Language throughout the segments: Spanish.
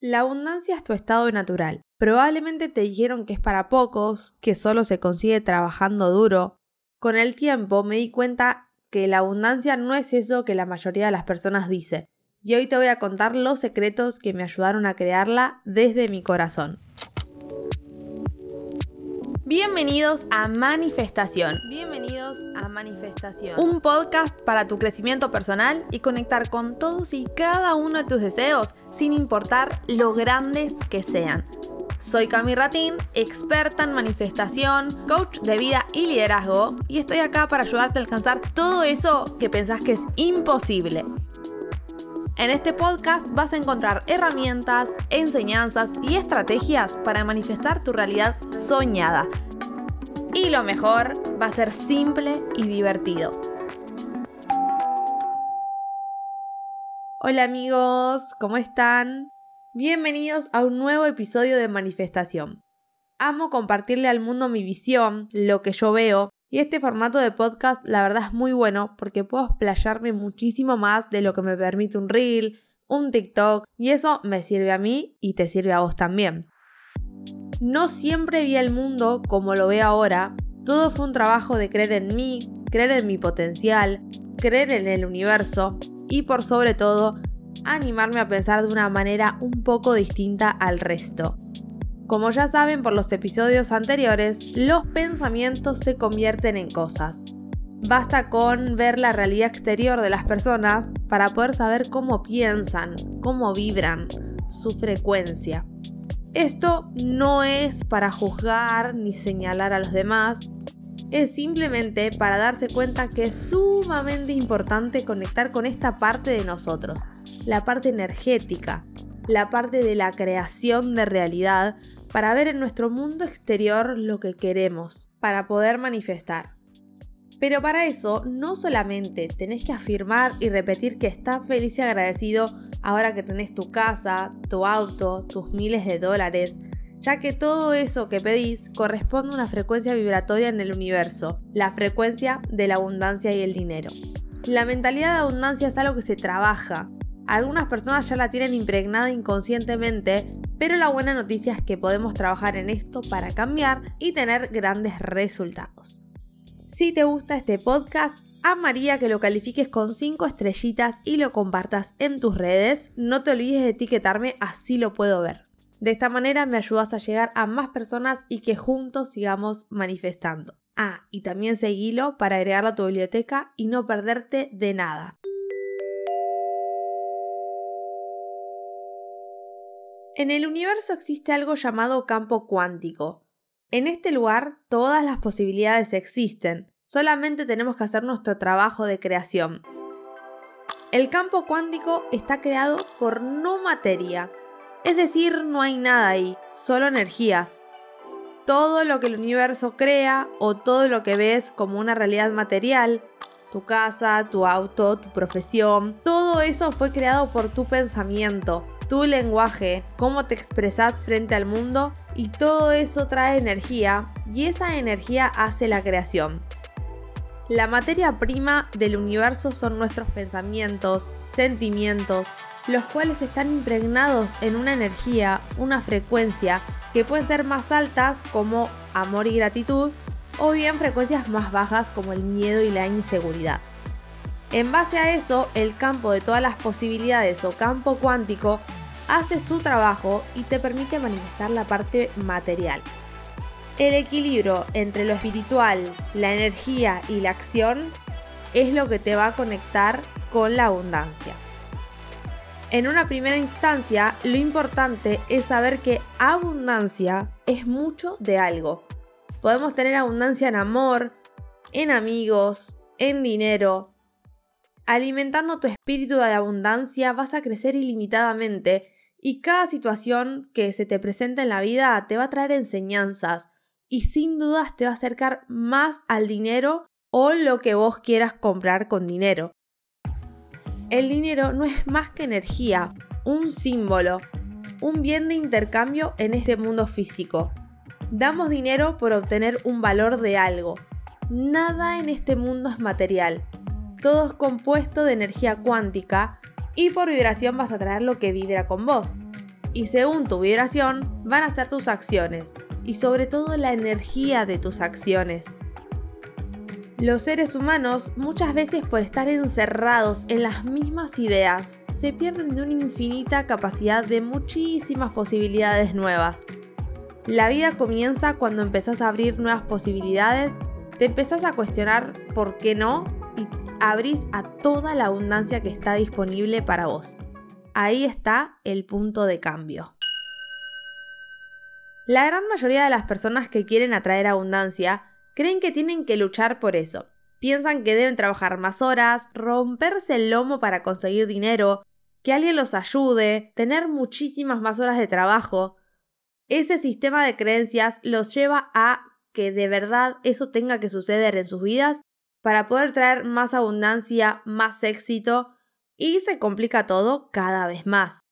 La abundancia es tu estado natural. Probablemente te dijeron que es para pocos, que solo se consigue trabajando duro. Con el tiempo me di cuenta que la abundancia no es eso que la mayoría de las personas dice. Y hoy te voy a contar los secretos que me ayudaron a crearla desde mi corazón. Bienvenidos a Manifestación. Bienvenidos a Manifestación. Un podcast para tu crecimiento personal y conectar con todos y cada uno de tus deseos, sin importar lo grandes que sean. Soy Cami Ratín, experta en manifestación, coach de vida y liderazgo, y estoy acá para ayudarte a alcanzar todo eso que pensás que es imposible. En este podcast vas a encontrar herramientas, enseñanzas y estrategias para manifestar tu realidad soñada. Y lo mejor, va a ser simple y divertido. Hola amigos, ¿cómo están? Bienvenidos a un nuevo episodio de Manifestación. Amo compartirle al mundo mi visión, lo que yo veo, y este formato de podcast la verdad es muy bueno porque puedo explayarme muchísimo más de lo que me permite un reel, un TikTok, y eso me sirve a mí y te sirve a vos también. No siempre vi el mundo como lo veo ahora, todo fue un trabajo de creer en mí, creer en mi potencial, creer en el universo y por sobre todo animarme a pensar de una manera un poco distinta al resto. Como ya saben por los episodios anteriores, los pensamientos se convierten en cosas. Basta con ver la realidad exterior de las personas para poder saber cómo piensan, cómo vibran, su frecuencia. Esto no es para juzgar ni señalar a los demás, es simplemente para darse cuenta que es sumamente importante conectar con esta parte de nosotros, la parte energética, la parte de la creación de realidad para ver en nuestro mundo exterior lo que queremos, para poder manifestar. Pero para eso no solamente tenés que afirmar y repetir que estás feliz y agradecido ahora que tenés tu casa, tu auto, tus miles de dólares, ya que todo eso que pedís corresponde a una frecuencia vibratoria en el universo, la frecuencia de la abundancia y el dinero. La mentalidad de abundancia es algo que se trabaja. Algunas personas ya la tienen impregnada inconscientemente, pero la buena noticia es que podemos trabajar en esto para cambiar y tener grandes resultados. Si te gusta este podcast, amaría que lo califiques con 5 estrellitas y lo compartas en tus redes. No te olvides de etiquetarme, así lo puedo ver. De esta manera me ayudas a llegar a más personas y que juntos sigamos manifestando. Ah, y también seguilo para agregarlo a tu biblioteca y no perderte de nada. En el universo existe algo llamado campo cuántico. En este lugar todas las posibilidades existen, solamente tenemos que hacer nuestro trabajo de creación. El campo cuántico está creado por no materia, es decir, no hay nada ahí, solo energías. Todo lo que el universo crea o todo lo que ves como una realidad material, tu casa, tu auto, tu profesión, todo eso fue creado por tu pensamiento, tu lenguaje, cómo te expresas frente al mundo y todo eso trae energía y esa energía hace la creación. La materia prima del universo son nuestros pensamientos, sentimientos, los cuales están impregnados en una energía, una frecuencia, que pueden ser más altas como amor y gratitud, o bien frecuencias más bajas como el miedo y la inseguridad. En base a eso, el campo de todas las posibilidades o campo cuántico hace su trabajo y te permite manifestar la parte material. El equilibrio entre lo espiritual, la energía y la acción es lo que te va a conectar con la abundancia. En una primera instancia, lo importante es saber que abundancia es mucho de algo. Podemos tener abundancia en amor, en amigos, en dinero. Alimentando tu espíritu de abundancia vas a crecer ilimitadamente y cada situación que se te presenta en la vida te va a traer enseñanzas y sin dudas te va a acercar más al dinero o lo que vos quieras comprar con dinero. El dinero no es más que energía, un símbolo, un bien de intercambio en este mundo físico. Damos dinero por obtener un valor de algo. Nada en este mundo es material. Todo es compuesto de energía cuántica y por vibración vas a traer lo que vibra con vos. Y según tu vibración, van a ser tus acciones y sobre todo la energía de tus acciones. Los seres humanos, muchas veces por estar encerrados en las mismas ideas, se pierden de una infinita capacidad de muchísimas posibilidades nuevas. La vida comienza cuando empezás a abrir nuevas posibilidades, te empezás a cuestionar por qué no y abrís a toda la abundancia que está disponible para vos. Ahí está el punto de cambio. La gran mayoría de las personas que quieren atraer abundancia creen que tienen que luchar por eso. Piensan que deben trabajar más horas, romperse el lomo para conseguir dinero, que alguien los ayude, tener muchísimas más horas de trabajo. Ese sistema de creencias los lleva a que de verdad eso tenga que suceder en sus vidas para poder traer más abundancia, más éxito y se complica todo cada vez más.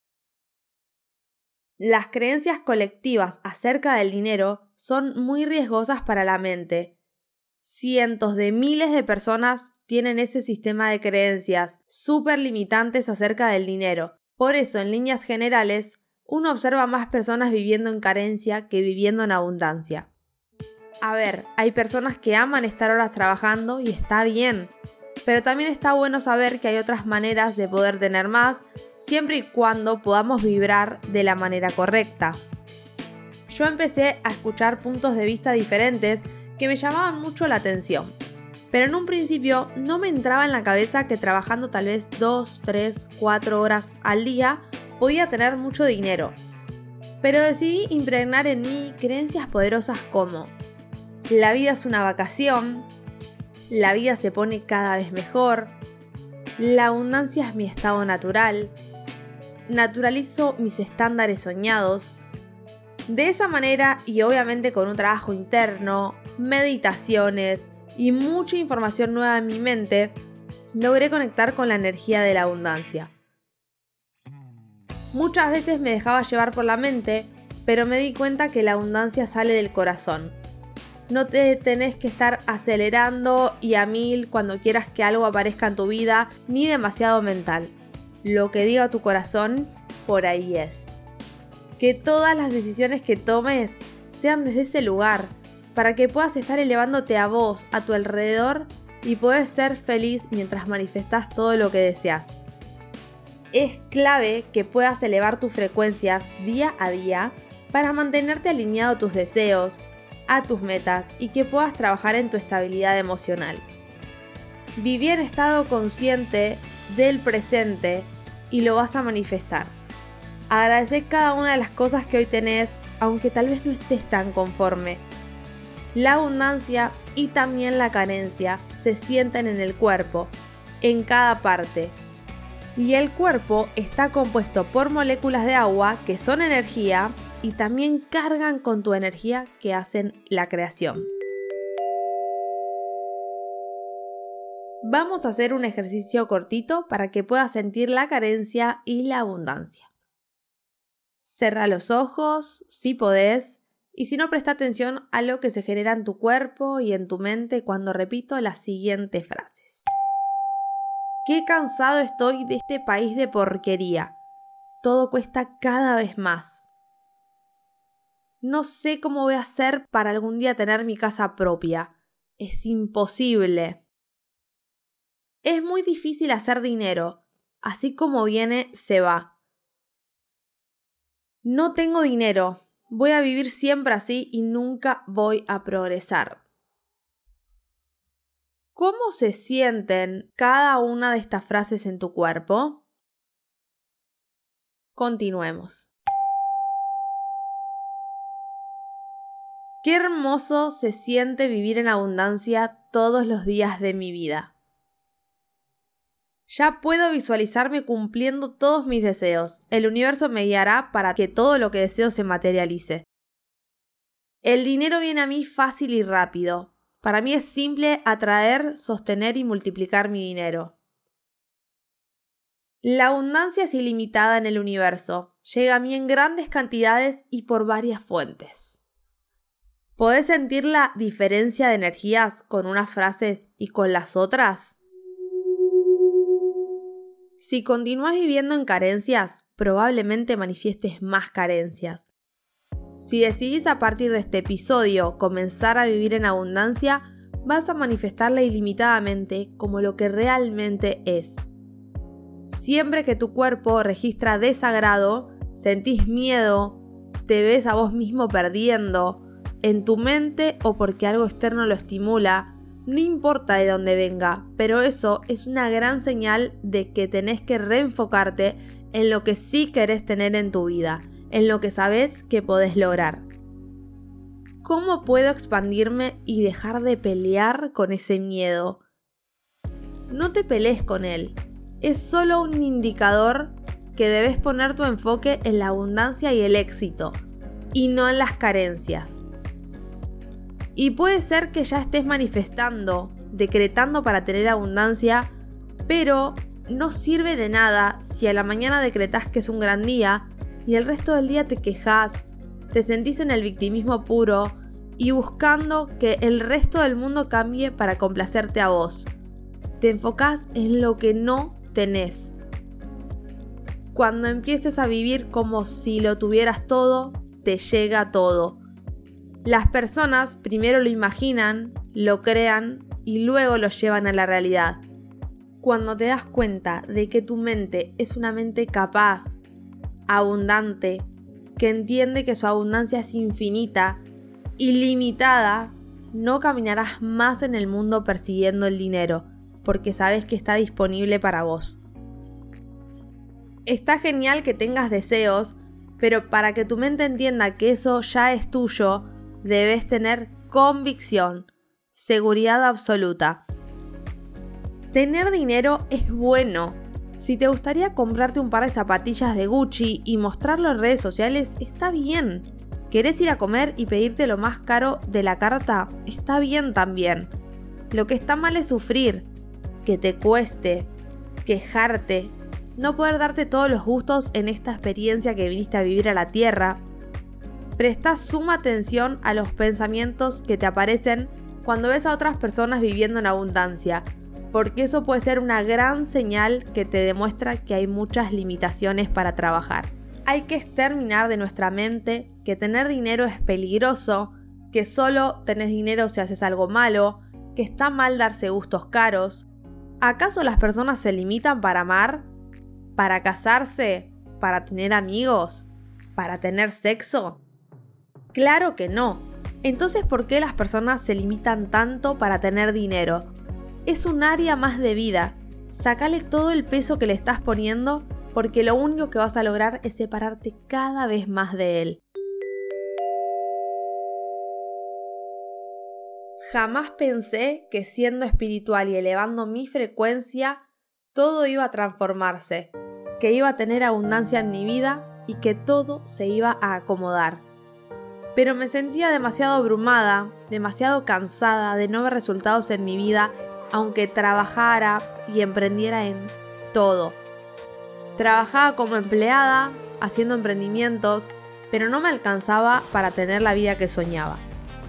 Las creencias colectivas acerca del dinero son muy riesgosas para la mente. Cientos de miles de personas tienen ese sistema de creencias súper limitantes acerca del dinero. Por eso, en líneas generales, uno observa más personas viviendo en carencia que viviendo en abundancia. A ver, hay personas que aman estar horas trabajando y está bien, pero también está bueno saber que hay otras maneras de poder tener más, siempre y cuando podamos vibrar de la manera correcta. Yo empecé a escuchar puntos de vista diferentes que me llamaban mucho la atención, pero en un principio no me entraba en la cabeza que trabajando tal vez 2, 3, 4 horas al día podía tener mucho dinero. Pero decidí impregnar en mí creencias poderosas como la vida es una vacación, la vida se pone cada vez mejor, la abundancia es mi estado natural, naturalizo mis estándares soñados. De esa manera y obviamente con un trabajo interno, meditaciones, y mucha información nueva en mi mente, logré conectar con la energía de la abundancia. Muchas veces me dejaba llevar por la mente, pero me di cuenta que la abundancia sale del corazón. No te tenés que estar acelerando y a mil cuando quieras que algo aparezca en tu vida, ni demasiado mental. Lo que diga tu corazón, por ahí es. Que todas las decisiones que tomes sean desde ese lugar, para que puedas estar elevándote a vos, a tu alrededor y puedes ser feliz mientras manifestas todo lo que deseas. Es clave que puedas elevar tus frecuencias día a día para mantenerte alineado a tus deseos, a tus metas y que puedas trabajar en tu estabilidad emocional. Viví en estado consciente del presente y lo vas a manifestar. Agradecer cada una de las cosas que hoy tenés, aunque tal vez no estés tan conforme, la abundancia y también la carencia se sienten en el cuerpo, en cada parte. Y el cuerpo está compuesto por moléculas de agua que son energía y también cargan con tu energía que hacen la creación. Vamos a hacer un ejercicio cortito para que puedas sentir la carencia y la abundancia. Cerra los ojos, si podés, y si no, presta atención a lo que se genera en tu cuerpo y en tu mente cuando repito las siguientes frases. Qué cansado estoy de este país de porquería. Todo cuesta cada vez más. No sé cómo voy a hacer para algún día tener mi casa propia. Es imposible. Es muy difícil hacer dinero. Así como viene, se va. No tengo dinero, Voy a vivir siempre así y nunca voy a progresar. ¿Cómo se sienten cada una de estas frases en tu cuerpo? Continuemos. Qué hermoso se siente vivir en abundancia todos los días de mi vida. Ya puedo visualizarme cumpliendo todos mis deseos. El universo me guiará para que todo lo que deseo se materialice. El dinero viene a mí fácil y rápido. Para mí es simple atraer, sostener y multiplicar mi dinero. La abundancia es ilimitada en el universo. Llega a mí en grandes cantidades y por varias fuentes. ¿Podés sentir la diferencia de energías con unas frases y con las otras? Si continúas viviendo en carencias, probablemente manifiestes más carencias. Si decidís a partir de este episodio comenzar a vivir en abundancia, vas a manifestarla ilimitadamente como lo que realmente es. Siempre que tu cuerpo registra desagrado, sentís miedo, te ves a vos mismo perdiendo, en tu mente o porque algo externo lo estimula, no importa de dónde venga, pero eso es una gran señal de que tenés que reenfocarte en lo que sí querés tener en tu vida, en lo que sabes que podés lograr. ¿Cómo puedo expandirme y dejar de pelear con ese miedo? No te pelees con él. Es solo un indicador que debes poner tu enfoque en la abundancia y el éxito, y no en las carencias. Y puede ser que ya estés manifestando, decretando para tener abundancia, pero no sirve de nada si a la mañana decretas que es un gran día y el resto del día te quejas, te sentís en el victimismo puro y buscando que el resto del mundo cambie para complacerte a vos. Te enfocás en lo que no tenés. Cuando empieces a vivir como si lo tuvieras todo, te llega todo. Las personas primero lo imaginan, lo crean y luego lo llevan a la realidad. Cuando te das cuenta de que tu mente es una mente capaz, abundante, que entiende que su abundancia es infinita, ilimitada, no caminarás más en el mundo persiguiendo el dinero, porque sabes que está disponible para vos. Está genial que tengas deseos, pero para que tu mente entienda que eso ya es tuyo, debes tener convicción, seguridad absoluta. Tener dinero es bueno, si te gustaría comprarte un par de zapatillas de Gucci y mostrarlo en redes sociales, está bien. ¿Querés ir a comer y pedirte lo más caro de la carta? Está bien también. Lo que está mal es sufrir, que te cueste, quejarte, no poder darte todos los gustos en esta experiencia que viniste a vivir a la Tierra. Presta suma atención a los pensamientos que te aparecen cuando ves a otras personas viviendo en abundancia porque eso puede ser una gran señal que te demuestra que hay muchas limitaciones para trabajar. Hay que exterminar de nuestra mente que tener dinero es peligroso, que solo tenés dinero si haces algo malo, que está mal darse gustos caros. ¿Acaso las personas se limitan para amar? ¿Para casarse? ¿Para tener amigos? ¿Para tener sexo? Claro que no. Entonces, ¿por qué las personas se limitan tanto para tener dinero? es un área más de vida. Sácale todo el peso que le estás poniendo porque lo único que vas a lograr es separarte cada vez más de él. Jamás pensé que siendo espiritual y elevando mi frecuencia, todo iba a transformarse, que iba a tener abundancia en mi vida y que todo se iba a acomodar. Pero me sentía demasiado abrumada, demasiado cansada de no ver resultados en mi vida aunque trabajara y emprendiera en todo. Trabajaba como empleada, haciendo emprendimientos, pero no me alcanzaba para tener la vida que soñaba.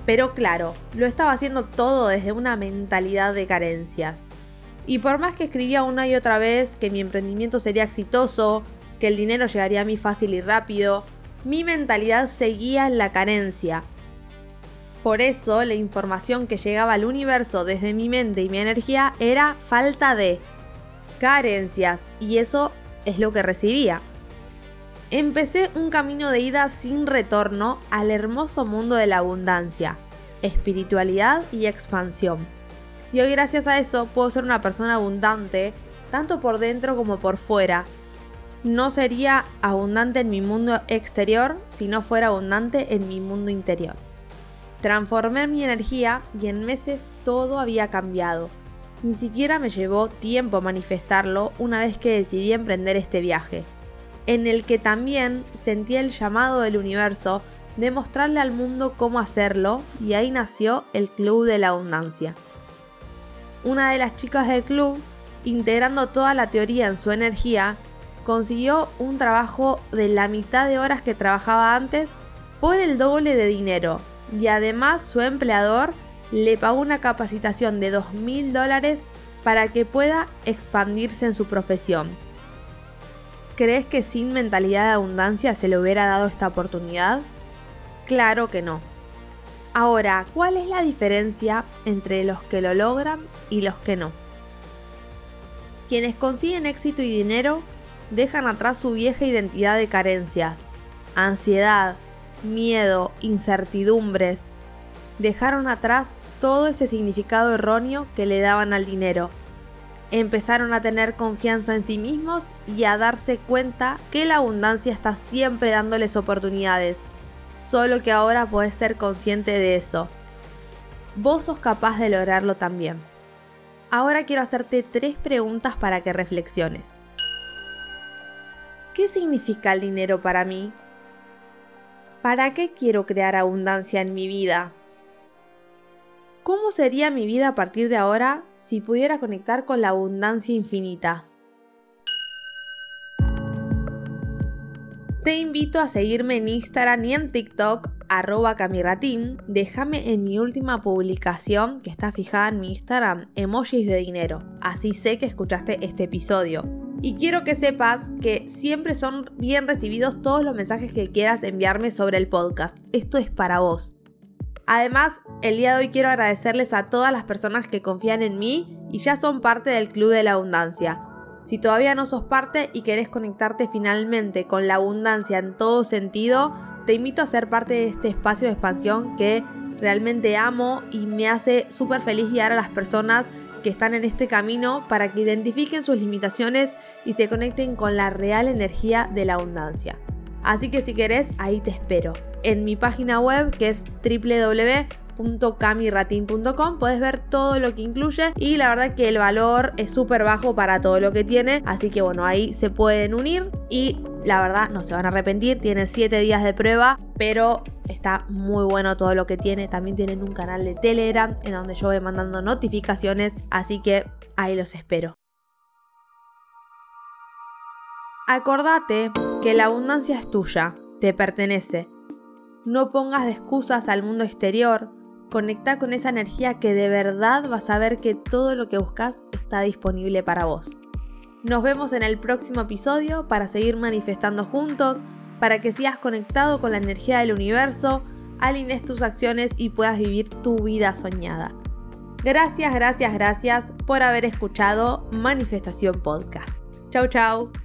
Pero claro, lo estaba haciendo todo desde una mentalidad de carencias. Y por más que escribía una y otra vez que mi emprendimiento sería exitoso, que el dinero llegaría a mí fácil y rápido, mi mentalidad seguía en la carencia, por eso la información que llegaba al universo desde mi mente y mi energía era falta de carencias y eso es lo que recibía. Empecé un camino de ida sin retorno al hermoso mundo de la abundancia, espiritualidad y expansión. Y hoy gracias a eso puedo ser una persona abundante, tanto por dentro como por fuera. No sería abundante en mi mundo exterior si no fuera abundante en mi mundo interior. Transformé mi energía y en meses todo había cambiado. Ni siquiera me llevó tiempo manifestarlo una vez que decidí emprender este viaje, en el que también sentí el llamado del universo de mostrarle al mundo cómo hacerlo y ahí nació el Club de la Abundancia. Una de las chicas del club, integrando toda la teoría en su energía, consiguió un trabajo de la mitad de horas que trabajaba antes por el doble de dinero y además su empleador le pagó una capacitación de 2.000 dólares para que pueda expandirse en su profesión. ¿Crees que sin mentalidad de abundancia se le hubiera dado esta oportunidad? Claro que no. Ahora, ¿cuál es la diferencia entre los que lo logran y los que no? Quienes consiguen éxito y dinero dejan atrás su vieja identidad de carencias, ansiedad, miedo, incertidumbres. Dejaron atrás todo ese significado erróneo que le daban al dinero. Empezaron a tener confianza en sí mismos y a darse cuenta que la abundancia está siempre dándoles oportunidades, solo que ahora puedes ser consciente de eso. Vos sos capaz de lograrlo también. Ahora quiero hacerte tres preguntas para que reflexiones. ¿Qué significa el dinero para mí? ¿Para qué quiero crear abundancia en mi vida? ¿Cómo sería mi vida a partir de ahora si pudiera conectar con la abundancia infinita? Te invito a seguirme en Instagram y en TikTok, arroba camiratín. Déjame en mi última publicación, que está fijada en mi Instagram, emojis de dinero. Así sé que escuchaste este episodio. Y quiero que sepas que siempre son bien recibidos todos los mensajes que quieras enviarme sobre el podcast. Esto es para vos. Además, el día de hoy quiero agradecerles a todas las personas que confían en mí y ya son parte del Club de la Abundancia. Si todavía no sos parte y querés conectarte finalmente con la abundancia en todo sentido, te invito a ser parte de este espacio de expansión que realmente amo y me hace súper feliz guiar a las personas que están en este camino para que identifiquen sus limitaciones y se conecten con la real energía de la abundancia. Así que si querés, ahí te espero. En mi página web que es www.camiratin.com puedes ver todo lo que incluye y la verdad que el valor es súper bajo para todo lo que tiene, así que bueno, ahí se pueden unir y la verdad no se van a arrepentir, tienen 7 días de prueba, pero Está muy bueno todo lo que tiene. También tienen un canal de Telegram en donde yo voy mandando notificaciones. Así que ahí los espero. Acordate que la abundancia es tuya, te pertenece. No pongas de excusas al mundo exterior. Conecta con esa energía que de verdad vas a ver que todo lo que buscas está disponible para vos. Nos vemos en el próximo episodio para seguir manifestando juntos para que sigas conectado con la energía del universo, alines tus acciones y puedas vivir tu vida soñada. Gracias, gracias, gracias por haber escuchado Manifestación Podcast. Chau, chau.